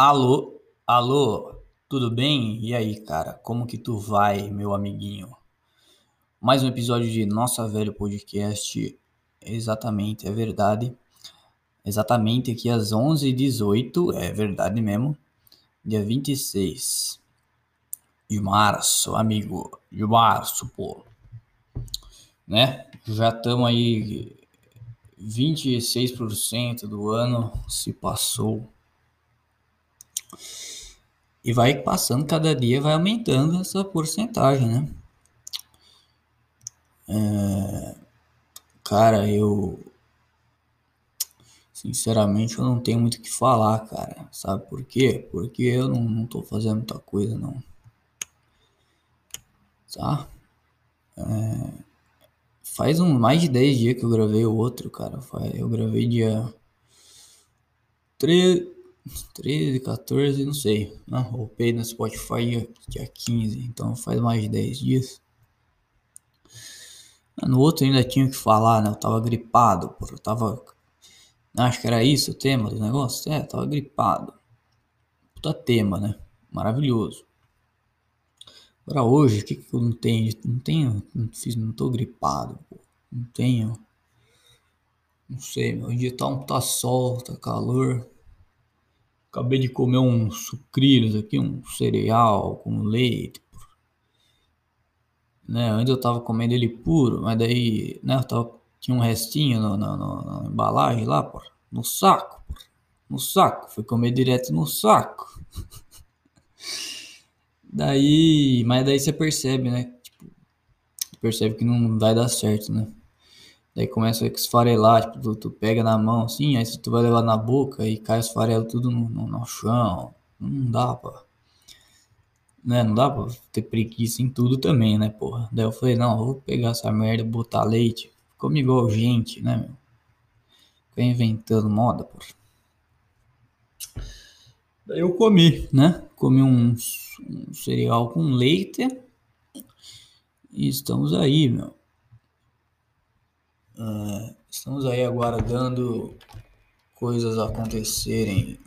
Alô, alô, tudo bem? E aí, cara, como que tu vai, meu amiguinho? Mais um episódio de Nossa Velho Podcast. Exatamente, é verdade. Exatamente aqui às 11h18, é verdade mesmo. Dia 26 de março, amigo. De março, pô. Né? Já estamos aí 26% do ano se passou. E vai passando, cada dia vai aumentando essa porcentagem, né? É... Cara, eu. Sinceramente, eu não tenho muito o que falar, cara. Sabe por quê? Porque eu não, não tô fazendo muita coisa, não. Tá? É... Faz um, mais de 10 dias que eu gravei o outro, cara. Eu gravei dia 3, 13, 14, não sei. Né? Upei no Spotify dia 15, então faz mais de 10 dias. No outro ainda tinha que falar, né? Eu tava gripado, pô. Eu tava. Acho que era isso o tema do negócio? É, tava gripado. Puta tema, né? Maravilhoso. Agora hoje, o que, que eu não tenho? Não tenho. Não, fiz, não tô gripado. Não tenho. Não sei, meu dia tá um tá sol, tá calor. Acabei de comer uns sucrilhos aqui, um cereal com leite. Né? Antes eu tava comendo ele puro, mas daí, né, eu tava, tinha um restinho no, no, no, na embalagem lá, no saco, no saco. Fui comer direto no saco. daí, mas daí você percebe, né? Tipo, percebe que não vai dar certo, né? Daí começa a esfarelar, tipo, tu, tu, pega na mão assim, aí tu vai levar na boca e cai os farelos tudo no, no, no, chão. Não dá pra. Né? Não dá pra ter preguiça em tudo também, né, porra? Daí eu falei, não, vou pegar essa merda, botar leite. Come igual gente, né, meu? Fica inventando moda, porra. Daí eu comi, né? Comi um, um cereal com leite. E estamos aí, meu. Uh, estamos aí aguardando coisas acontecerem.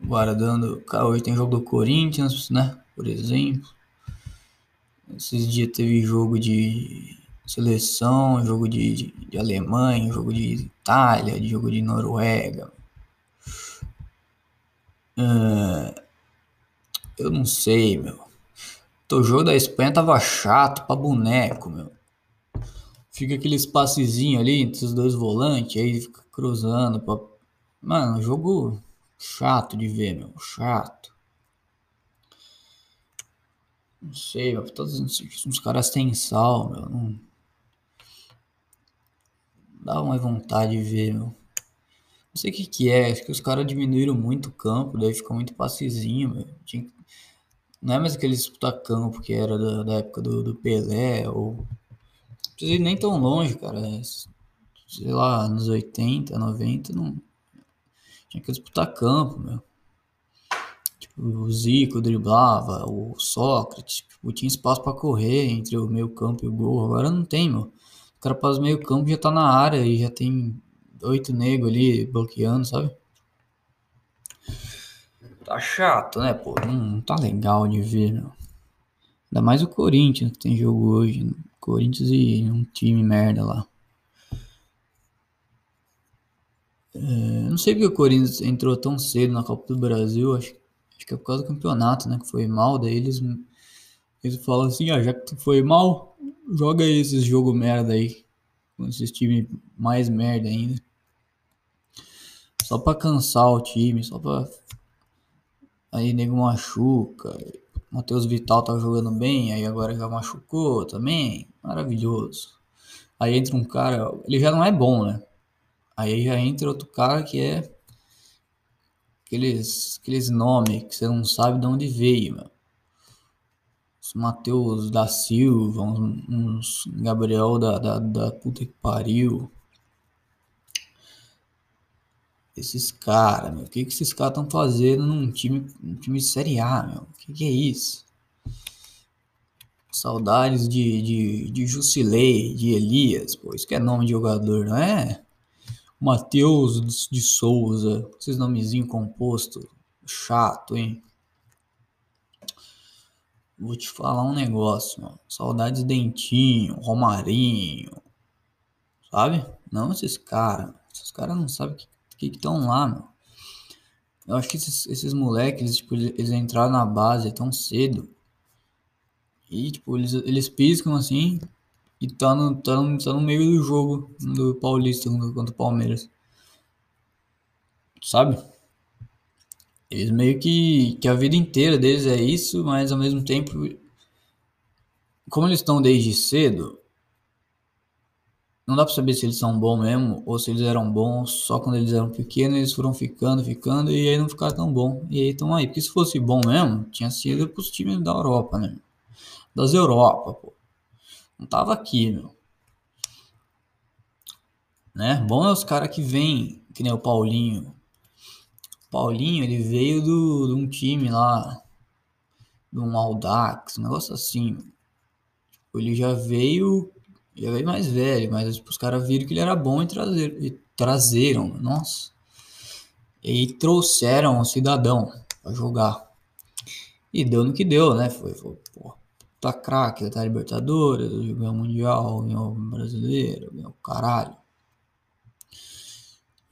Aguardando. Cara, hoje tem jogo do Corinthians, né? Por exemplo. Esses dias teve jogo de seleção, jogo de, de, de Alemanha, jogo de Itália, jogo de Noruega. Uh, eu não sei, meu. O jogo da Espanha tava chato pra boneco, meu fica aquele espaçozinho ali entre os dois volantes, aí fica cruzando. Pra... Mano, jogo chato de ver, meu. Chato. Não sei, meu. Todos os caras têm sal, meu. Não... Dá uma vontade de ver, meu. Não sei o que que é. Acho que os caras diminuíram muito o campo, daí fica muito passezinho, meu. Tinha... Não é mais aquele disputar campo que era da, da época do, do Pelé ou precisa nem tão longe, cara. É, sei lá, nos 80, 90, não. Tinha que disputar campo, meu. Tipo, o Zico driblava, o Sócrates, tipo, tinha espaço para correr entre o meio campo e o gol. Agora não tem, meu. O cara passa meio campo já tá na área e já tem oito negros ali bloqueando, sabe? Tá chato, né, pô? Não, não tá legal de ver, meu. Ainda mais o Corinthians que tem jogo hoje. Né? Corinthians e um time merda lá. É, não sei porque o Corinthians entrou tão cedo na Copa do Brasil. Acho, acho que é por causa do campeonato, né? Que foi mal. Daí eles, eles falam assim: ah, já que tu foi mal, joga esses jogo merda aí. Com esses times mais merda ainda. Só pra cansar o time, só pra. Aí nego machuca. Matheus Vital tá jogando bem, aí agora já machucou também. Maravilhoso. Aí entra um cara, ele já não é bom, né? Aí já entra outro cara que é aqueles, aqueles nomes que você não sabe de onde veio, meu. Os Matheus da Silva, uns, uns Gabriel da, da, da puta que pariu. Esses caras, meu, o que, que esses caras estão fazendo num time, num time de Série A, meu? O que, que é isso? Saudades de, de, de Jusilei, de Elias, pô, isso que é nome de jogador, não é? Matheus de Souza, esses nomezinhos compostos, chato, hein? Vou te falar um negócio, mano. Saudades Dentinho, Romarinho. Sabe? Não esses caras. Esses caras não sabem o que estão lá, mano. Eu acho que esses, esses moleques, eles, tipo, eles entraram na base tão cedo. E, tipo, eles, eles piscam assim. E tá no, tá, no, tá no meio do jogo do Paulista contra o Palmeiras. Sabe? Eles meio que, que a vida inteira deles é isso, mas ao mesmo tempo, como eles estão desde cedo, não dá pra saber se eles são bons mesmo ou se eles eram bons só quando eles eram pequenos, eles foram ficando, ficando e aí não ficaram tão bom. E aí estão aí. Porque se fosse bom mesmo, tinha sido pros times da Europa, né? Das Europa, pô. Não tava aqui, meu. Né? Bom é os caras que vêm, que nem o Paulinho, Paulinho, ele veio do, de um time lá, de um Audax, um negócio assim. Ele já veio, já veio mais velho, mas os caras viram que ele era bom e, trazer, e trazeram, nossa. E trouxeram o cidadão para jogar. E deu no que deu, né? Foi, foi tá craque, tá Libertadores, ganhou Mundial, ganhou Brasileiro, ganhou caralho.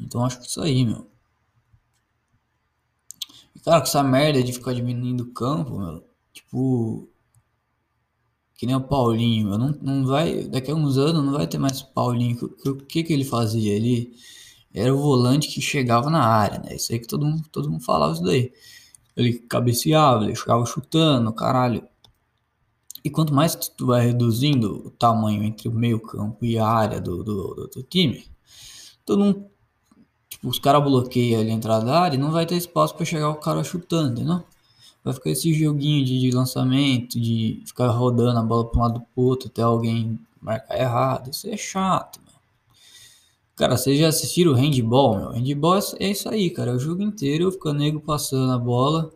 Então acho que isso aí, meu. Cara, com essa merda de ficar diminuindo o campo, meu, tipo. Que nem o Paulinho, não, não vai. Daqui a uns anos não vai ter mais Paulinho. O que, que ele fazia? Ele era o volante que chegava na área, né? Isso aí que todo mundo, todo mundo falava isso daí. Ele cabeceava, ele chegava chutando, caralho. E quanto mais tu vai reduzindo o tamanho entre o meio campo e a área do, do, do, do time, todo mundo Tipo, os caras bloqueiam ali a entrada da área e não vai ter espaço para chegar o cara chutando, entendeu? Vai ficar esse joguinho de, de lançamento, de ficar rodando a bola para um lado pro outro até alguém marcar errado. Isso é chato, meu. Cara, vocês já assistiram o handball, meu? Handball é, é isso aí, cara. É o jogo inteiro fica nego passando a bola.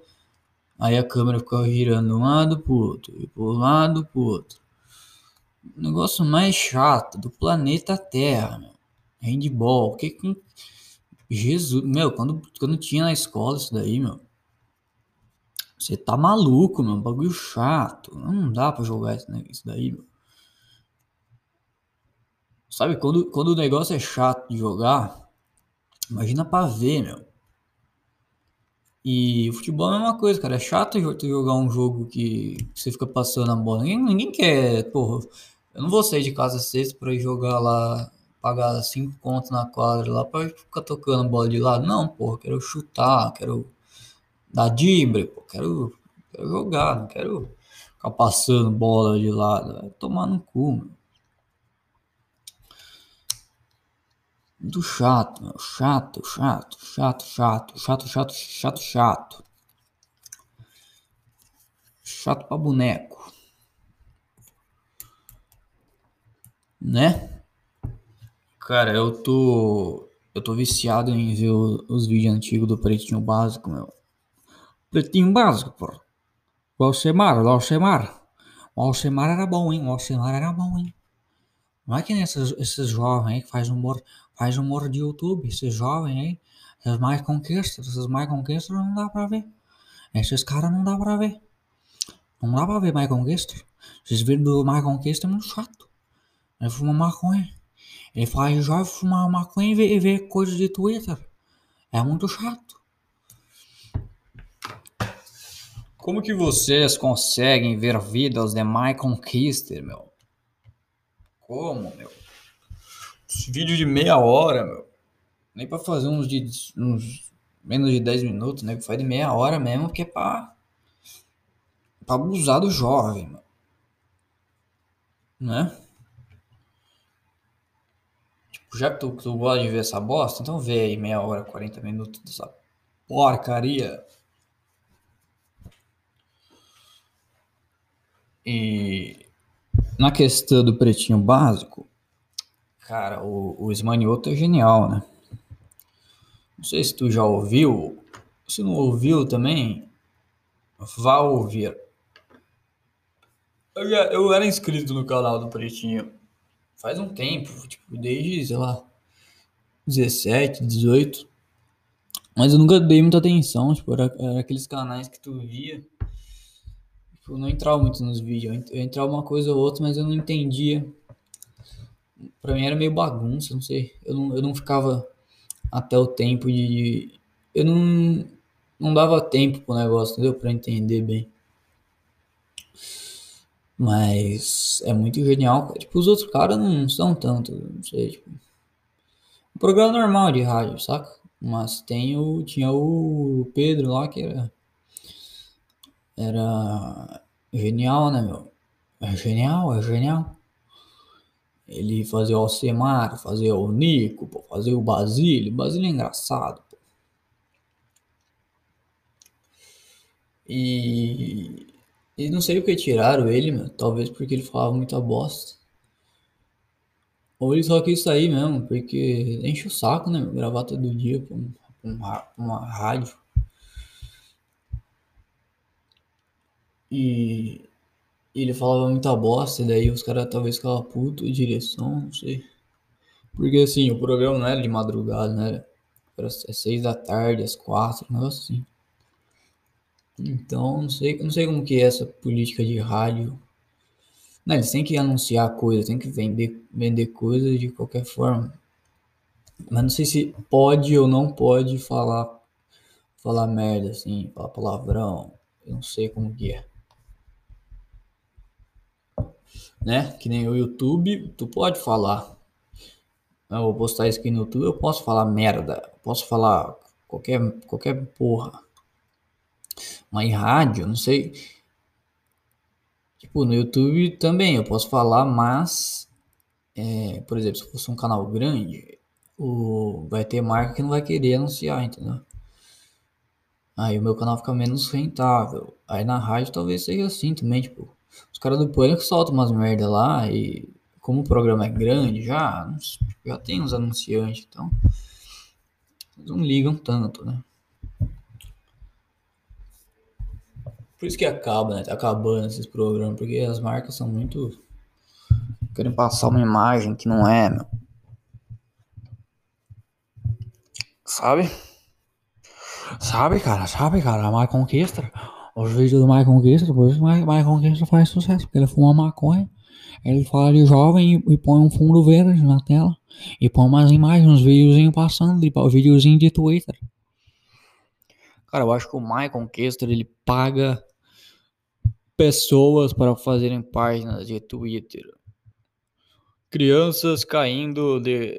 Aí a câmera fica girando de um lado pro outro e pro lado pro outro. O negócio mais chato do planeta Terra, meu. Handball. Que, que, Jesus, meu, quando, quando tinha na escola isso daí, meu. Você tá maluco, meu. Bagulho chato. Não dá pra jogar isso, né, isso daí, meu. Sabe, quando, quando o negócio é chato de jogar, imagina pra ver, meu. E o futebol é a mesma coisa, cara. É chato jogar um jogo que você fica passando a bola. Ninguém, ninguém quer, porra. Eu não vou sair de casa sexta pra ir jogar lá pagar cinco contos na quadra lá pra ficar tocando bola de lado. Não, porra, quero chutar, quero dar dibre, pô, quero, quero jogar, não quero ficar passando bola de lado. Vai tomar no cu, meu. Muito chato, meu. Chato, chato, chato, chato, chato, chato, chato, chato. Chato pra boneco. Né? Cara, eu tô. Eu tô viciado em ver os vídeos antigos do Pretinho Básico, meu. Pretinho Básico, pô. O Alcemar, o Alcemar. O Alcemar era bom, hein? O Alcemar era bom, hein? Não é que nem esses, esses jovens aí que faz humor, faz humor de YouTube, esses jovens aí, esses mais conquistas, esses mais conquistas não dá pra ver. Esses caras não dá pra ver. Não dá pra ver mais conquistas. Esses vídeos do mais conquista é muito chato. Ele fuma maconha. Ele faz jovem fumar maconha e ver, ver coisas de Twitter. É muito chato. Como que vocês conseguem ver vídeos de My Conquister, meu? Como, meu? Vídeo de meia hora, meu. Nem pra fazer uns de uns menos de 10 minutos, né? Faz de meia hora mesmo, que é pra, pra abusar do jovem. Né? já que tu, tu gosta de ver essa bosta, então vê aí meia hora, 40 minutos dessa porcaria. E na questão do pretinho básico, cara, o, o Esmanioto é genial, né? Não sei se tu já ouviu. Se não ouviu também, vá ouvir. Eu, já, eu era inscrito no canal do Pretinho faz um tempo, tipo, desde, sei lá, 17, 18. Mas eu nunca dei muita atenção, tipo, era, era aqueles canais que tu via. Tipo, eu não entrava muito nos vídeos. Eu entrava uma coisa ou outra, mas eu não entendia. Pra mim era meio bagunça, não sei. Eu não, eu não ficava até o tempo de. Eu não, não dava tempo pro negócio, entendeu? Pra entender bem. Mas é muito genial. Tipo, os outros caras não são tanto, não sei, tipo. Um programa normal de rádio, saca? Mas tem o. Tinha o Pedro lá que era. Era genial, né, meu? É genial, é genial. Ele fazia o Alcemar, fazia o Nico, pô, o Basílio. Basílio é engraçado, pô. E. E não sei o que tiraram ele. Talvez porque ele falava muita bosta. Ou ele só quis sair mesmo, porque enche o saco, né? Gravar todo dia pra, um, pra um ra- pra uma rádio. E ele falava muita bosta, e daí os caras talvez ficavam puto, direção, não sei. Porque assim, o programa não era de madrugada, né? Era às seis da tarde, às quatro, um negócio assim. Então, não sei, não sei como que é essa política de rádio. Não, eles têm que anunciar coisa, tem que vender, vender coisas de qualquer forma. Mas não sei se pode ou não pode falar, falar merda, assim, falar palavrão. Eu não sei como que é. Né? Que nem o YouTube, tu pode falar. Eu vou postar isso aqui no YouTube, eu posso falar merda. Posso falar qualquer, qualquer porra. Mas em rádio, não sei. Tipo, no YouTube também eu posso falar, mas. é, por exemplo, se fosse um canal grande, o, vai ter marca que não vai querer anunciar, entendeu? Aí o meu canal fica menos rentável. Aí na rádio talvez seja assim também, tipo. Caras do Pânico soltam umas merda lá e como o programa é grande já, já tem uns anunciantes, então. Eles não ligam tanto, né? Por isso que acaba, né? Tá acabando esses programas, porque as marcas são muito. Querem passar uma imagem que não é, meu. Sabe? Sabe, cara, sabe, cara, a My Conquista. Os vídeos do My Conquista, por isso o My Conquista faz sucesso, porque ele fuma maconha, ele fala de jovem e, e põe um fundo verde na tela. E põe umas imagens, uns videozinhos passando, de, videozinho de Twitter. Cara, eu acho que o My Conquista, ele paga pessoas para fazerem páginas de Twitter. Crianças caindo de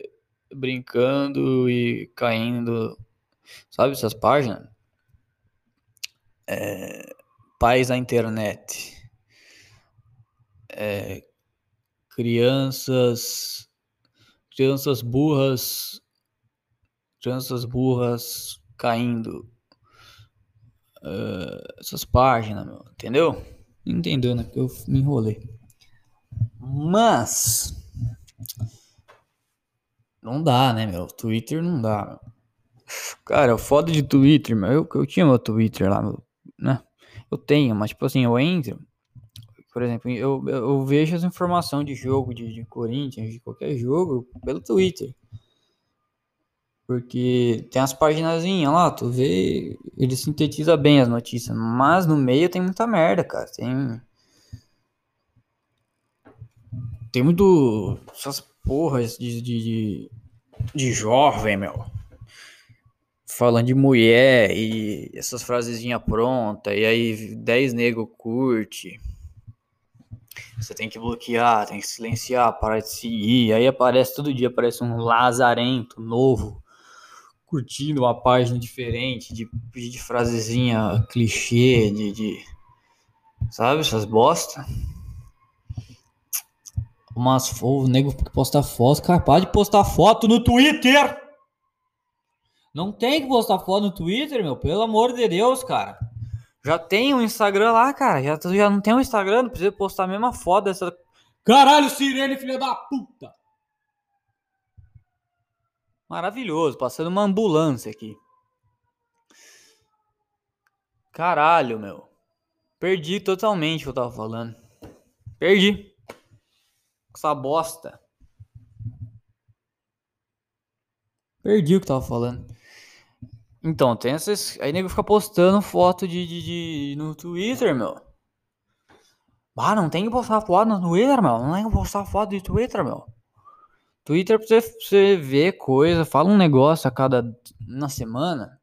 brincando e caindo, sabe essas páginas? É, pais na internet. É, crianças crianças burras crianças burras caindo uh, essas páginas meu, entendeu entendeu né porque eu me enrolei mas não dá né meu Twitter não dá meu. cara o foda de Twitter meu eu, eu tinha meu Twitter lá meu, né eu tenho mas tipo assim eu entro por exemplo, eu, eu vejo as informações de jogo de, de Corinthians, de qualquer jogo, pelo Twitter. Porque tem as paginazinhas lá, tu vê, ele sintetiza bem as notícias, mas no meio tem muita merda, cara. Tem. Tem muito. essas porras de, de, de, de jovem, meu. Falando de mulher e essas frasezinhas prontas, e aí 10 nego curte. Você tem que bloquear, tem que silenciar, parar de seguir. Aí aparece todo dia, aparece um lazarento novo, curtindo uma página diferente, de, de frasezinha clichê, de, de. Sabe, essas bosta. Umas o nego que posta foto, cara, para de postar foto no Twitter! Não tem que postar foto no Twitter, meu, pelo amor de Deus, cara. Já tem um Instagram lá, cara. Já, já não tem um Instagram, não precisa postar a mesma foto dessa. Caralho, Sirene, filha da puta! Maravilhoso, passando uma ambulância aqui. Caralho, meu. Perdi totalmente o que eu tava falando. Perdi. Essa bosta. Perdi o que eu tava falando. Então, tem essas. Aí nego fica postando foto de, de, de, no Twitter, meu. Ah, não tem que postar foto no Twitter, meu. Não tem que postar foto de Twitter, meu. Twitter pra você, pra você ver coisa, fala um negócio a cada. na semana.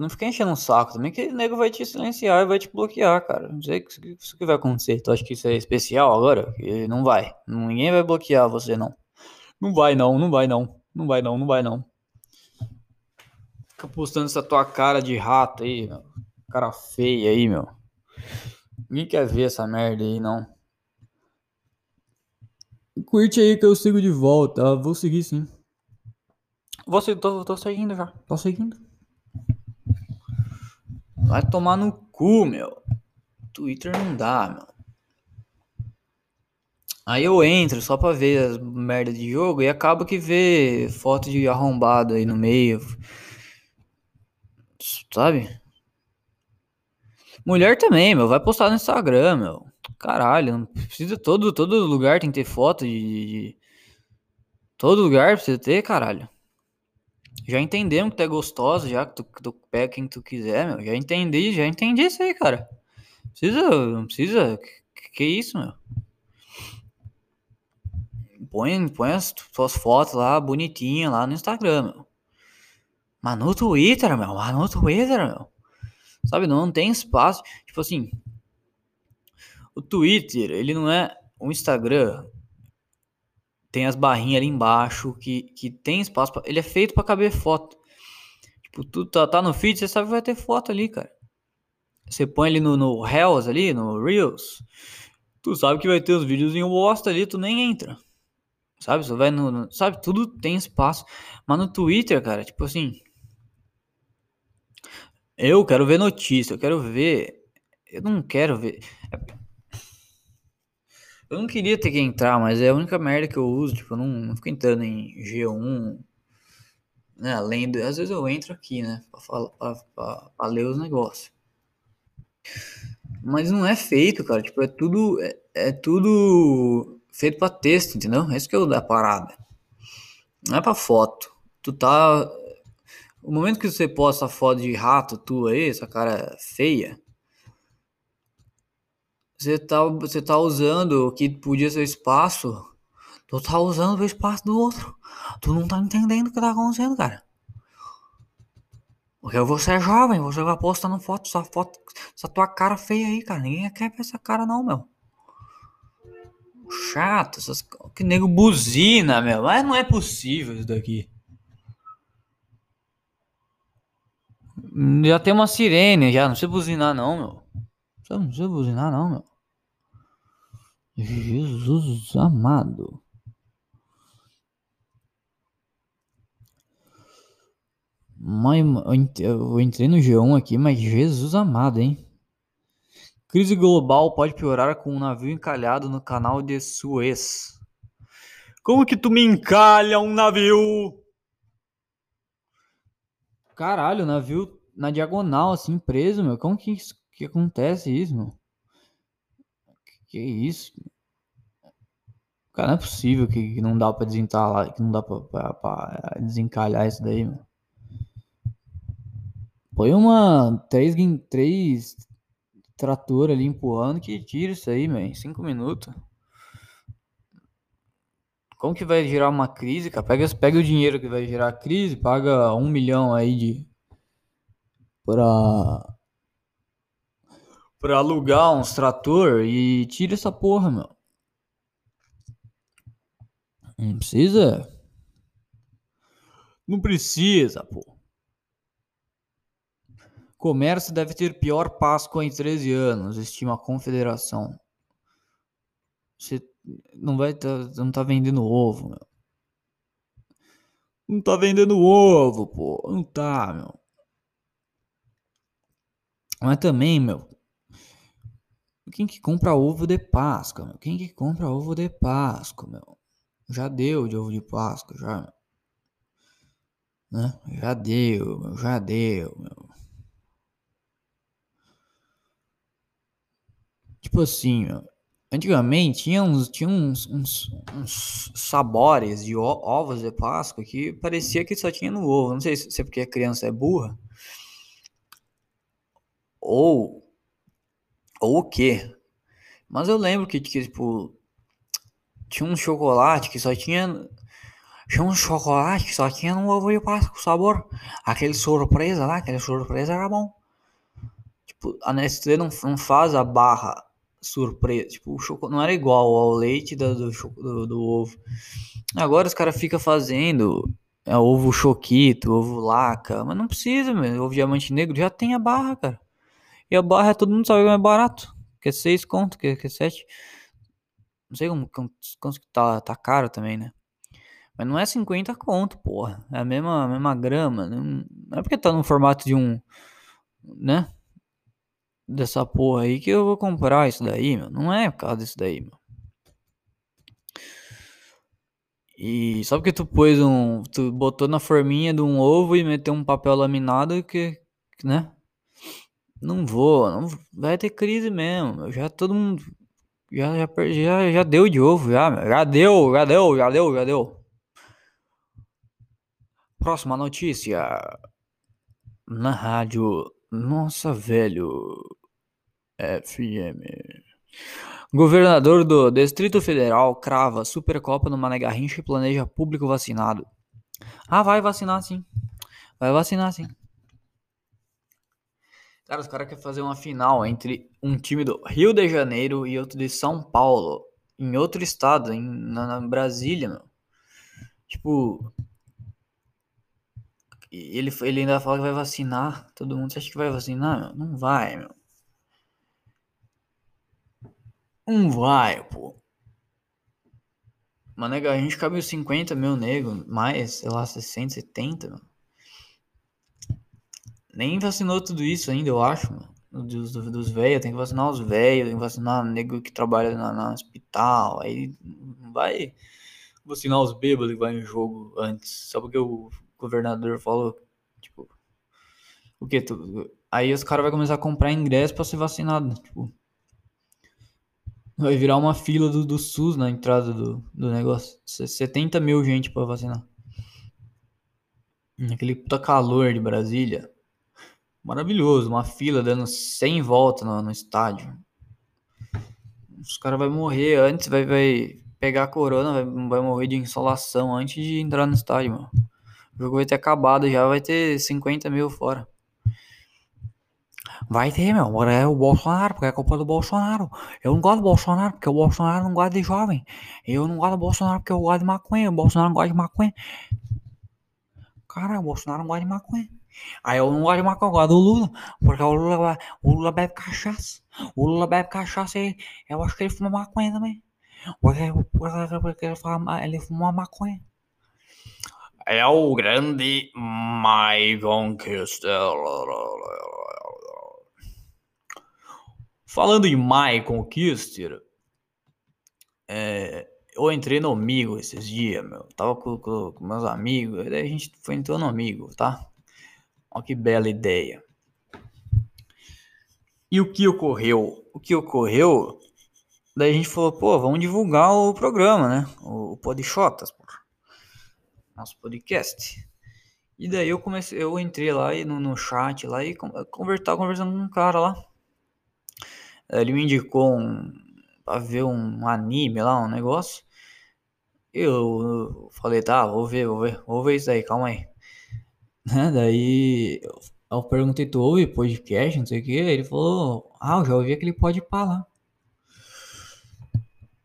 Não ficar enchendo um saco também, que o nego vai te silenciar e vai te bloquear, cara. Não sei o que, vai acontecer. Tu acha que isso é especial agora? Não vai. Ninguém vai bloquear você, não. Não vai, não, não vai, não. Não vai, não, não vai, não. Fica postando essa tua cara de rato aí, meu. Cara feia aí, meu. Ninguém quer ver essa merda aí, não. Curte aí que eu sigo de volta. Vou seguir sim. Você, tô, tô seguindo já. Tô seguindo. Vai tomar no cu, meu. Twitter não dá, meu. Aí eu entro só pra ver as merda de jogo e acaba que vê foto de arrombado aí no meio. Sabe? Mulher também, meu. Vai postar no Instagram, meu. Caralho, não precisa. Todo, todo lugar tem que ter foto de, de. Todo lugar precisa ter, caralho. Já entendemos que tu é gostosa, já que tu, tu pega quem tu quiser, meu. Já entendi, já entendi isso aí, cara. Precisa, não precisa. Que, que isso, meu? Põe, põe as suas fotos lá, bonitinha, lá no Instagram, meu. Mas no Twitter, meu. Mas no Twitter, meu. Sabe, não tem espaço. Tipo assim, o Twitter, ele não é o Instagram. Tem as barrinhas ali embaixo que, que tem espaço. Pra, ele é feito para caber foto. Tipo, tu tá, tá no feed, você sabe que vai ter foto ali, cara. Você põe ali no, no Reels ali, no Reels. Tu sabe que vai ter os vídeos em bosta ali, tu nem entra. Sabe? Você vai no, no. Sabe? Tudo tem espaço. Mas no Twitter, cara, tipo assim. Eu quero ver notícia, eu quero ver. Eu não quero ver. Eu não queria ter que entrar, mas é a única merda que eu uso. Tipo, eu não, não fico entrando em G1. Né? Além. Às vezes eu entro aqui, né? Pra, falar, pra, pra, pra ler os negócios. Mas não é feito, cara. Tipo, é tudo. É, é tudo feito pra texto, entendeu? É isso que eu da parada. Não é pra foto. Tu tá o momento que você posta foto de rato tua aí, essa cara feia, você tá, você tá usando o que podia ser espaço, tu tá usando o espaço do outro. Tu não tá entendendo o que tá acontecendo, cara. Porque você é jovem, você vai postando foto, essa foto, essa tua cara feia aí, cara. Ninguém quer ver essa cara não, meu. Chato, essas, que nego buzina, meu. Mas não é possível isso daqui. Já tem uma sirene, já. Não precisa buzinar, não, meu. Não precisa buzinar, não, meu. Jesus amado. Mãe, eu entrei no G1 aqui, mas Jesus amado, hein? Crise global pode piorar com um navio encalhado no canal de Suez. Como que tu me encalha um navio? Caralho, o navio na diagonal, assim, preso, meu. Como que, isso, que acontece isso, meu? Que, que isso? Cara, não é possível que, que não dá pra desentalar, que não dá pra, pra, pra desencalhar isso daí, meu. Põe uma três, três trator ali empurrando que tira isso aí, meu. Cinco minutos. Como que vai gerar uma crise, cara? Pega, pega o dinheiro que vai gerar a crise, paga um milhão aí de, pra, pra alugar uns trator e tira essa porra, meu. Não precisa. Não precisa, pô. Comércio deve ter pior Páscoa em 13 anos, estima a confederação. Você não vai tá, não tá vendendo ovo, meu. Não tá vendendo ovo, pô. Não tá, meu. Mas também, meu. Quem que compra ovo de Páscoa, meu? Quem que compra ovo de Páscoa, meu? Já deu de ovo de Páscoa, já, meu. Né? Já deu, meu. Já deu, meu. Tipo assim, meu. Antigamente tinha uns, tinha uns, uns, uns sabores de ovos de Páscoa que parecia que só tinha no ovo. Não sei se é porque a criança é burra. Ou. Ou o quê? Mas eu lembro que, que tipo. Tinha um chocolate que só tinha. Tinha um chocolate que só tinha no ovo de Páscoa o sabor. Aquele surpresa lá, aquele surpresa era bom. Tipo, a Nestlé não, não faz a barra surpresa. Tipo, o chocolate não era igual ao leite do, do, do, do ovo. Agora os caras ficam fazendo é, ovo choquito, ovo laca. Mas não precisa, meu. Ovo diamante negro já tem a barra, cara. E a barra todo mundo sabe que é barato. Que é 6 conto, que, que é 7. Não sei como, como tá, tá caro também, né? Mas não é 50 conto, porra. É a mesma, a mesma grama. Não, não é porque tá no formato de um. Né? dessa porra aí que eu vou comprar isso daí, meu. Não é por causa disso daí, meu. E só porque tu pôs um. Tu botou na forminha de um ovo e meteu um papel laminado que. né? Não vou, não vai ter crise mesmo. Já todo mundo. Já, já, já, já deu de ovo, já. Já deu, já deu, já deu, já deu. Próxima notícia. Na rádio. Nossa, velho. FM. Governador do Distrito Federal crava Supercopa no Mané Garrincha e planeja público vacinado. Ah, vai vacinar sim. Vai vacinar sim. Cara, os caras querem fazer uma final entre um time do Rio de Janeiro e outro de São Paulo. Em outro estado, em, na, na Brasília, meu. Tipo. Ele, ele ainda fala que vai vacinar. Todo mundo. Acha que vai vacinar, meu? Não vai, meu. Não vai, pô. Mano, a gente cabe 50 mil nego, mais, sei lá, 60, 70, mano. Nem vacinou tudo isso ainda, eu acho, mano. Dos, dos, dos velhos, tem que vacinar os velhos, tem que vacinar o nego que trabalha na, hospital. Aí não vai vacinar os bêbados que vai no jogo antes. Só porque o governador falou, tipo. O que? Aí os caras vão começar a comprar ingresso pra ser vacinado. Tipo. Vai virar uma fila do, do SUS na entrada do, do negócio. 70 mil gente pra vacinar. Aquele puta calor de Brasília. Maravilhoso. Uma fila dando 100 voltas no, no estádio. Os caras vão morrer antes, vai, vai pegar a corona, vai, vai morrer de insolação antes de entrar no estádio, mano. O jogo vai ter acabado já, vai ter 50 mil fora. Vai ter, meu. Agora é o Bolsonaro, porque é culpa do Bolsonaro. Eu não gosto do Bolsonaro, porque o Bolsonaro não gosta de jovem. Eu não gosto do Bolsonaro porque eu gosto de maconha. O Bolsonaro não gosta de maconha. Cara, o Bolsonaro não gosta de maconha. Aí eu não gosto de maconha, do Lula. Porque o Lula, o Lula bebe cachaça. O Lula bebe cachaça e eu acho que ele fuma maconha também. Porque, porque, ele, fala, ele fuma maconha. É o grande My Conquistador. Falando em Michael Kister, é, eu entrei no amigo esses dias, meu. Tava com, com, com meus amigos, daí a gente foi entrando no amigo, tá? Olha que bela ideia. E o que ocorreu? O que ocorreu? Daí a gente falou, pô, vamos divulgar o programa, né? O, Podchotas, pô. Nosso podcast. E daí eu comecei, eu entrei lá no, no chat lá e conversar, conversando com um cara lá. Ele me indicou um, pra ver um anime lá, um negócio. Eu falei, tá, vou ver, vou ver, vou ver isso aí, calma aí. Né? Daí eu perguntei, tu ouve podcast, não sei o que, ele falou, ah, eu já ouvi aquele pode pá lá.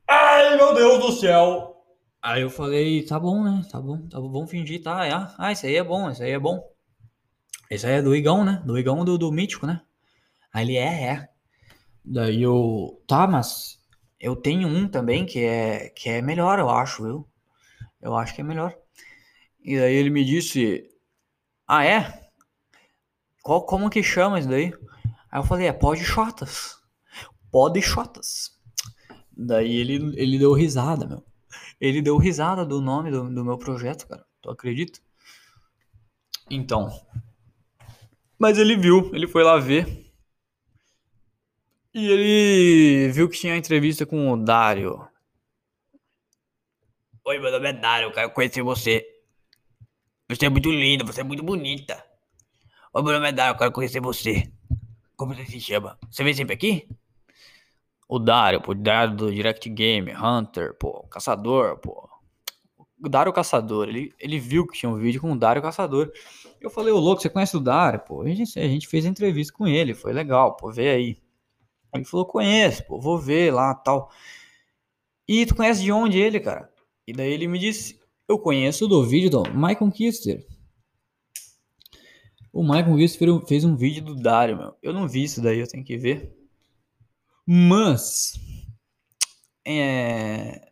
Ai, meu Deus do céu! Aí eu falei, tá bom, né? Tá bom, tá bom, vamos fingir, tá? Ah, ah esse aí é bom, esse aí é bom. Esse aí é do Igão, né? Do Igão do, do Mítico, né? Aí ele é, é. Daí eu, tá, mas eu tenho um também que é que é melhor, eu acho, viu? Eu acho que é melhor. E daí ele me disse: "Ah, é? Qual como que chama isso daí?" Aí eu falei: "É Pod Shotas. Pod Shotas." Daí ele ele deu risada, meu. Ele deu risada do nome do, do meu projeto, cara. Tu acredita? Então. Mas ele viu, ele foi lá ver. E ele viu que tinha entrevista com o Dário. Oi, meu nome é Dário, eu quero conhecer você. Você é muito linda, você é muito bonita. Oi, meu nome é Dário, eu quero conhecer você. Como você se chama? Você vem sempre aqui? O Dario, pô, Dario do Direct Game, Hunter, pô, Caçador, pô. O Dario Caçador, ele, ele viu que tinha um vídeo com o Dario Caçador. Eu falei, ô louco, você conhece o Dario? Pô, a gente, a gente fez entrevista com ele, foi legal, pô, vê aí. Ele falou, conheço, pô, vou ver lá tal. E tu conhece de onde ele, cara? E daí ele me disse, eu conheço do vídeo do Michael Kister. O Michael Kister fez um vídeo do Dario, meu. Eu não vi isso daí, eu tenho que ver. Mas. É.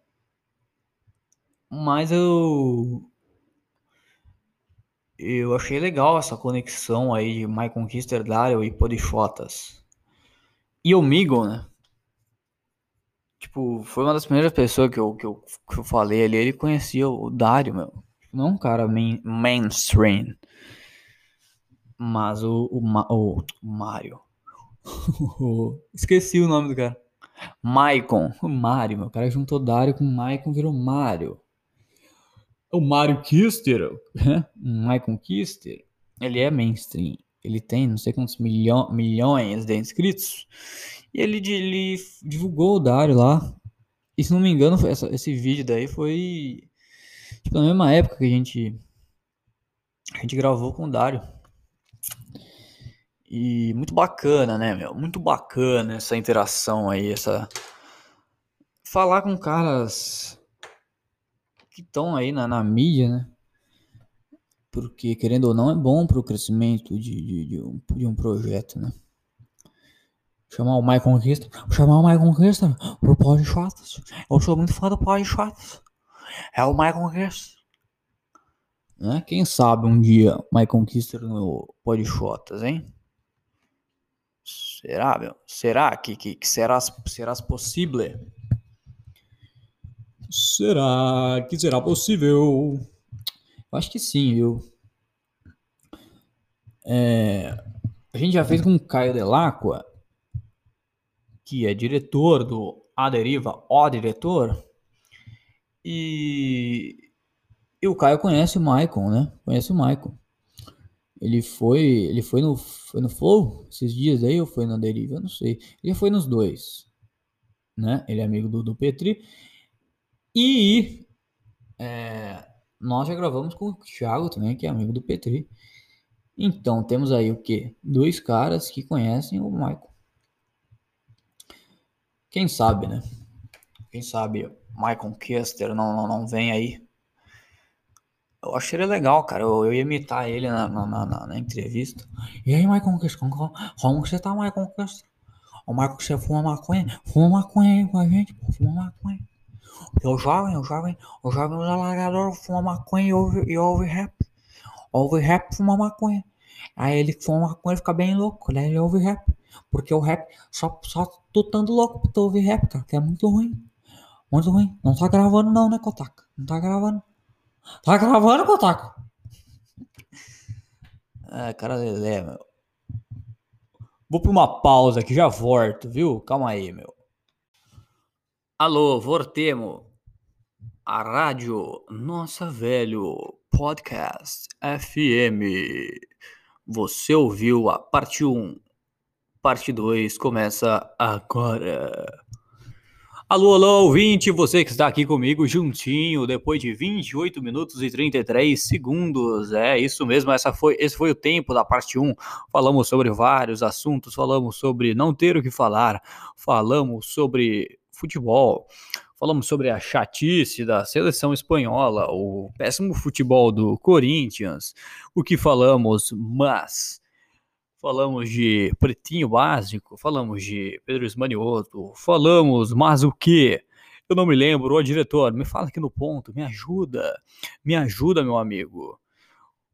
Mas eu. Eu achei legal essa conexão aí de Michael Kister, Dario e Podichotas. E o Migo, né? Tipo, foi uma das primeiras pessoas que eu, que eu, que eu falei ali. Ele conhecia o Dario, meu. Não um cara main, mainstream. Mas o, o, o, o Mario. Esqueci o nome do cara. Maicon. O Mario, meu. O cara juntou Dario com Maicon, virou Mario. O Mario Kister. Maicon Kister. Ele é mainstream. Ele tem não sei quantos milho milhões de inscritos. E ele, ele divulgou o Dario lá. E se não me engano, essa, esse vídeo daí foi. Tipo, na mesma época que a gente. A gente gravou com o Dario. E muito bacana, né, meu? Muito bacana essa interação aí, essa. Falar com caras que estão aí na, na mídia, né? Porque, querendo ou não, é bom para o crescimento de, de, de, um, de um projeto, né? Chamar o Michael Conquista. Chamar o Michael Conquista pro Pod Shots. Eu sou muito fã do Pod Shots. É o Michael Conquista. Né? Quem sabe um dia o Michael Conquista no Pod Shots, hein? Será, meu? Será que, que, que serás, serás possível? Será que será possível? Acho que sim, viu? É, a gente já fez com o Caio Delacqua, que é diretor do A Deriva, o diretor. E, e o Caio conhece o Michael, né? Conhece o Michael. Ele foi, ele foi no, foi no Flow esses dias aí ou foi na Deriva? Não sei. Ele foi nos dois, né? Ele é amigo do, do Petri. E é, nós já gravamos com o Thiago também, que é amigo do Petri. Então, temos aí o que? Dois caras que conhecem o Michael. Quem sabe, né? Quem sabe Michael Kester não, não, não vem aí. Eu achei ele legal, cara. Eu, eu ia imitar ele na, na, na, na entrevista. E aí, Michael Kester, como, como você tá, Michael Kester? O Michael Kester fuma maconha? Fuma maconha aí com a gente, pô. Fuma maconha. O jovem, o jovem, o jovem usa largador, fuma maconha e ouve, e ouve rap. Ouve rap, fuma maconha. Aí ele fuma maconha e fica bem louco, né? Ele ouve rap. Porque o rap, só, só tô tando louco pra tu ouvir rap, cara, que é muito ruim. Muito ruim. Não tá gravando não, né, Kotaka? Não tá gravando. Tá gravando, Kotaka? É, cara Lelé, meu. Vou pra uma pausa aqui, já volto, viu? Calma aí, meu. Alô, Vortemo. A rádio Nossa Velho Podcast FM. Você ouviu a parte 1. Parte 2 começa agora. Alô, alô, ouvinte, você que está aqui comigo juntinho, depois de 28 minutos e 33 segundos. É isso mesmo, essa foi, esse foi o tempo da parte 1. Falamos sobre vários assuntos, falamos sobre não ter o que falar, falamos sobre futebol. Falamos sobre a chatice da seleção espanhola, o péssimo futebol do Corinthians, o que falamos, mas falamos de Pretinho Básico, falamos de Pedro Esmanioto, falamos, mas o que? Eu não me lembro, ô diretor, me fala aqui no ponto, me ajuda, me ajuda, meu amigo.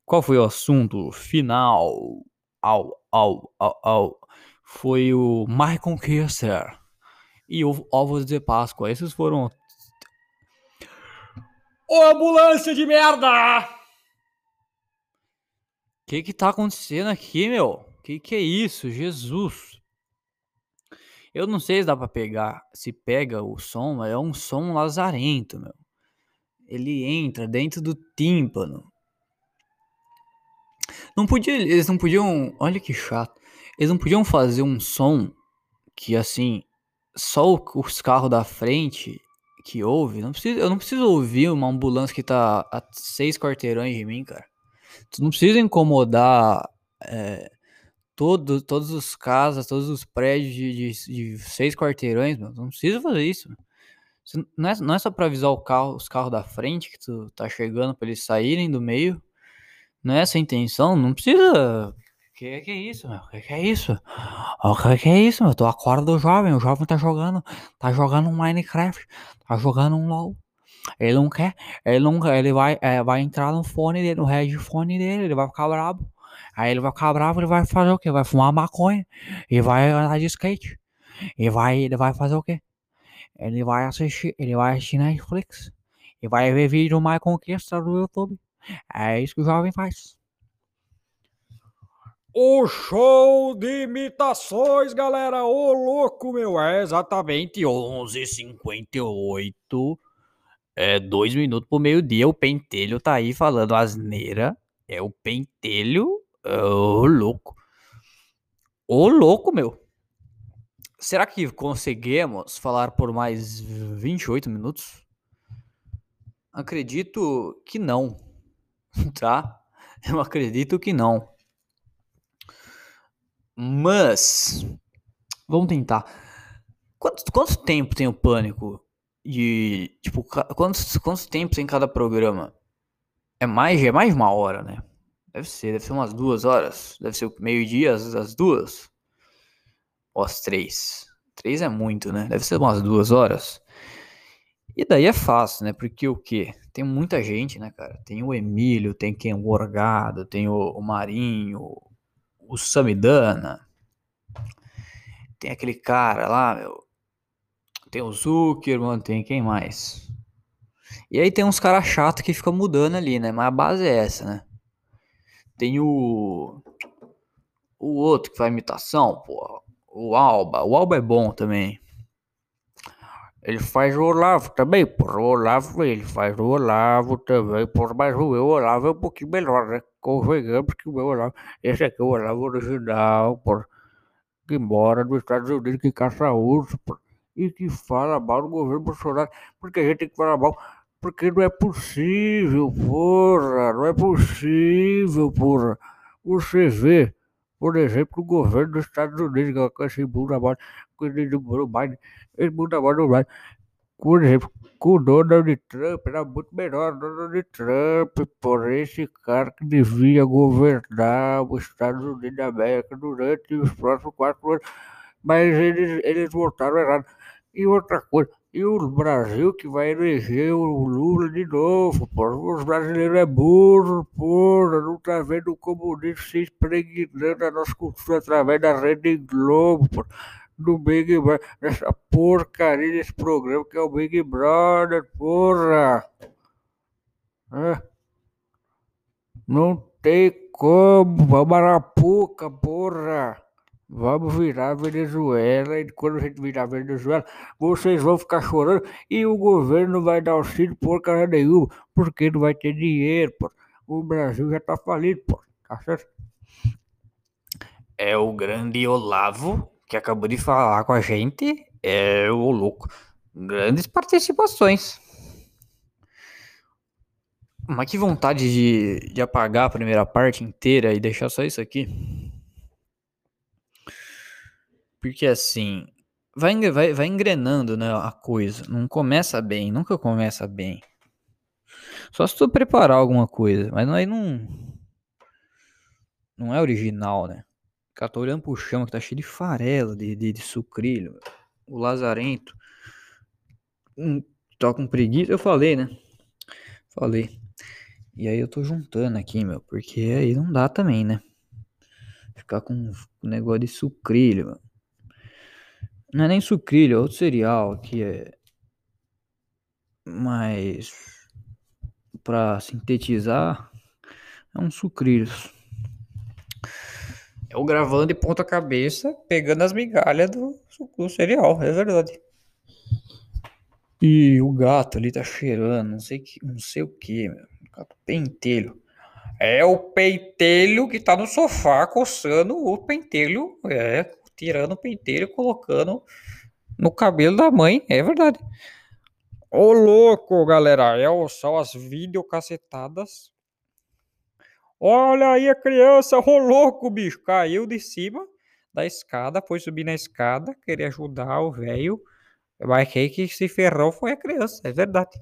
Qual foi o assunto final? Au, au, au, au. Foi o Michael Kessler e ovos de Páscoa. Esses foram. Ô, ambulância de merda! Que que tá acontecendo aqui, meu? Que que é isso? Jesus! Eu não sei se dá pra pegar, se pega o som, mas é um som lazarento, meu. Ele entra dentro do tímpano. Não podia, eles não podiam, olha que chato. Eles não podiam fazer um som que assim, só os carros da frente que ouve, não eu não preciso ouvir uma ambulância que tá a seis quarteirões de mim, cara. Tu não precisa incomodar é, todo, todos os casas, todos os prédios de, de, de seis quarteirões, meu. Tu não precisa fazer isso. Não é, não é só pra avisar o carro, os carros da frente que tu tá chegando pra eles saírem do meio. Não é essa a intenção, não precisa que que é isso, meu? Que que é isso? O que que é isso, meu? Tu acorda o jovem, o jovem tá jogando, tá jogando um Minecraft, tá jogando um LoL. Ele não quer, ele não ele vai, é, vai entrar no fone dele, no headphone dele, ele vai ficar bravo. Aí ele vai ficar bravo, ele vai fazer o quê? Vai fumar maconha e vai andar de skate. E vai, ele vai fazer o quê? Ele vai assistir, ele vai assistir Netflix. E vai ver vídeo mais conquista do YouTube. É isso que o jovem faz. O show de imitações, galera. Ô, louco, meu. É exatamente 11h58. É dois minutos pro meio-dia. O pentelho tá aí falando asneira. É o pentelho. Ô, louco. Ô, louco, meu. Será que conseguimos falar por mais 28 minutos? Acredito que não. Tá? Eu acredito que não. Mas. Vamos tentar. Quanto, quanto tempo tem o pânico? De. Tipo, quantos, quantos tempos em cada programa? É mais, é mais de uma hora, né? Deve ser, deve ser umas duas horas. Deve ser meio-dia, as, as duas. Ou as três. Três é muito, né? Deve ser umas duas horas. E daí é fácil, né? Porque o quê? Tem muita gente, né, cara? Tem o Emílio, tem quem? O Orgado, tem o, o Marinho, o Samidana. Tem aquele cara lá, meu. Tem o Zuckerman, tem quem mais? E aí tem uns caras chatos que ficam mudando ali, né? Mas a base é essa, né? Tem o. O outro que faz imitação, pô. O Alba. O Alba é bom também. Ele faz o Olavo também, por O Olavo, ele faz o Olavo também, por Mas o Olavo é um pouquinho melhor, né? Convenhamos que o meu Olavo. Esse aqui é o Olavo original, por Que mora nos Estados Unidos, que caça urso, por E que fala mal do governo Bolsonaro. Porque a gente tem que falar mal. Porque não é possível, porra. Não é possível, porra. Você vê, por exemplo, o governo dos Estados Unidos, com esse bunda mole, com esse Biden ele muda mais no mais. Com o Donald Trump era muito melhor Donald Trump, por esse cara que devia governar os Estados Unidos da América durante os próximos quatro anos. Mas eles, eles votaram errado. E outra coisa, e o Brasil que vai eleger o Lula de novo, pô. Os brasileiros é burro, porra. Não tá vendo o comunismo se espreguiçando na nossa cultura através da Rede Globo, pô do Big Brother, nessa porcaria desse programa que é o Big Brother, porra! É. Não tem como, vamos arapuca, porra! Vamos virar Venezuela e quando a gente virar Venezuela, vocês vão ficar chorando e o governo não vai dar auxílio porcaria nenhuma, porque não vai ter dinheiro, porra. O Brasil já tá falido, porra. Tá certo? É o grande Olavo que acabou de falar com a gente é o louco. Grandes participações. Mas que vontade de, de apagar a primeira parte inteira e deixar só isso aqui. Porque assim, vai, vai, vai engrenando né, a coisa. Não começa bem, nunca começa bem. Só se tu preparar alguma coisa, mas aí não. Não é original, né? Cara, tô olhando pro chão que tá cheio de farela, de, de, de sucrilho. O lazarento. Hum, tô com preguiça. Eu falei, né? Falei. E aí eu tô juntando aqui, meu. Porque aí não dá também, né? Ficar com um negócio de sucrilho, meu. Não é nem sucrilho, é outro cereal que é. Mas. Pra sintetizar. É um sucrilhos. Eu gravando de ponta cabeça, pegando as migalhas do, do cereal, é verdade. E o gato ali tá cheirando, não sei, que, não sei o que. Gato pentelho. É o pentelho que tá no sofá coçando o pentelho, é, tirando o pentelho e colocando no cabelo da mãe, é verdade. Ô louco, galera, é só as videocacetadas. Olha aí a criança, ô louco, bicho, caiu de cima da escada, foi subir na escada, queria ajudar o velho mas quem que se ferrou foi a criança, é verdade.